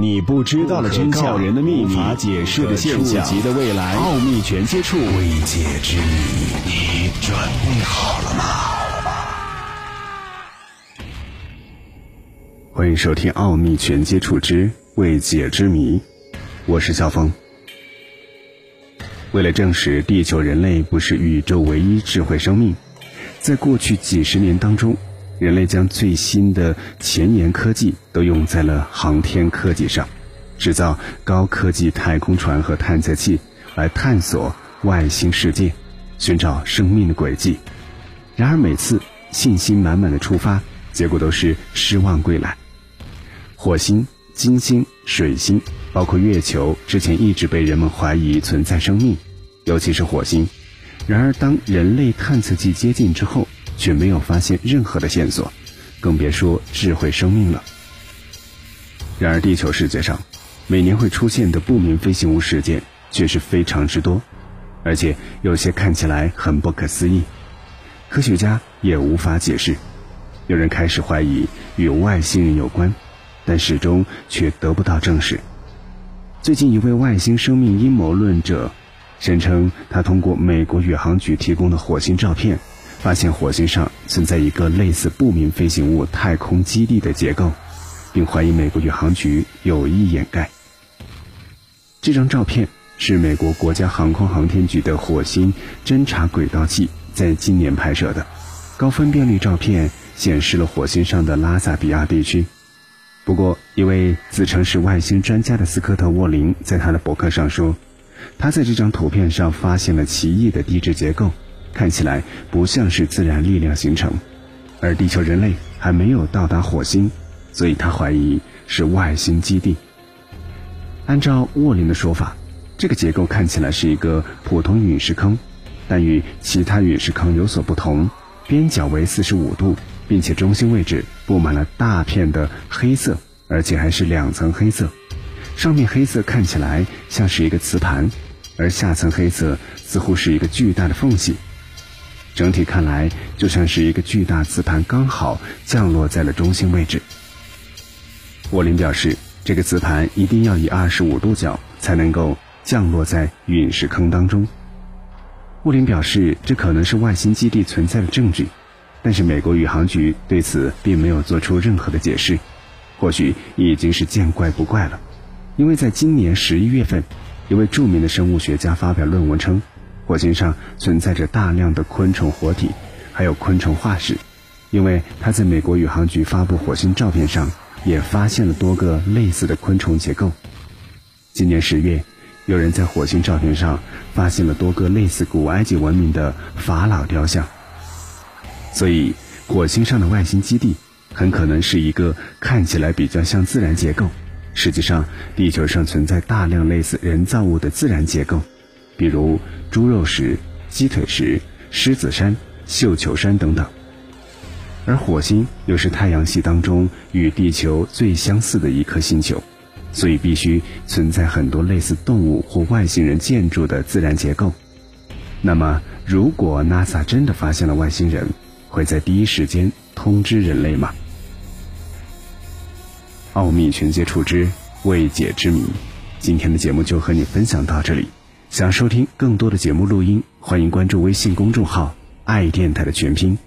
你不知道的真相，人的秘密，无法解释的现象，触及的未来，奥秘全接触，未解之谜，你准备好了吗？欢迎收听《奥秘全接触之未解之谜》，我是小峰。为了证实地球人类不是宇宙唯一智慧生命，在过去几十年当中。人类将最新的前沿科技都用在了航天科技上，制造高科技太空船和探测器，来探索外星世界，寻找生命的轨迹。然而每次信心满满的出发，结果都是失望归来。火星、金星、水星，包括月球，之前一直被人们怀疑存在生命，尤其是火星。然而当人类探测器接近之后，却没有发现任何的线索，更别说智慧生命了。然而，地球世界上每年会出现的不明飞行物事件却是非常之多，而且有些看起来很不可思议，科学家也无法解释。有人开始怀疑与外星人有关，但始终却得不到证实。最近，一位外星生命阴谋论者声称，他通过美国宇航局提供的火星照片。发现火星上存在一个类似不明飞行物太空基地的结构，并怀疑美国宇航局有意掩盖。这张照片是美国国家航空航天局的火星侦察轨道器在今年拍摄的，高分辨率照片显示了火星上的拉萨比亚地区。不过，一位自称是外星专家的斯科特·沃林在他的博客上说，他在这张图片上发现了奇异的地质结构。看起来不像是自然力量形成，而地球人类还没有到达火星，所以他怀疑是外星基地。按照沃林的说法，这个结构看起来是一个普通陨石坑，但与其他陨石坑有所不同，边角为四十五度，并且中心位置布满了大片的黑色，而且还是两层黑色，上面黑色看起来像是一个磁盘，而下层黑色似乎是一个巨大的缝隙。整体看来就像是一个巨大磁盘刚好降落在了中心位置。沃林表示，这个磁盘一定要以二十五度角才能够降落在陨石坑当中。沃林表示，这可能是外星基地存在的证据，但是美国宇航局对此并没有做出任何的解释。或许已经是见怪不怪了，因为在今年十一月份，一位著名的生物学家发表论文称。火星上存在着大量的昆虫活体，还有昆虫化石，因为他在美国宇航局发布火星照片上也发现了多个类似的昆虫结构。今年十月，有人在火星照片上发现了多个类似古埃及文明的法老雕像，所以火星上的外星基地很可能是一个看起来比较像自然结构，实际上地球上存在大量类似人造物的自然结构。比如猪肉石、鸡腿石、狮子山、绣球山等等，而火星又是太阳系当中与地球最相似的一颗星球，所以必须存在很多类似动物或外星人建筑的自然结构。那么，如果 NASA 真的发现了外星人，会在第一时间通知人类吗？奥秘全接触之未解之谜，今天的节目就和你分享到这里。想收听更多的节目录音，欢迎关注微信公众号“爱电台”的全拼。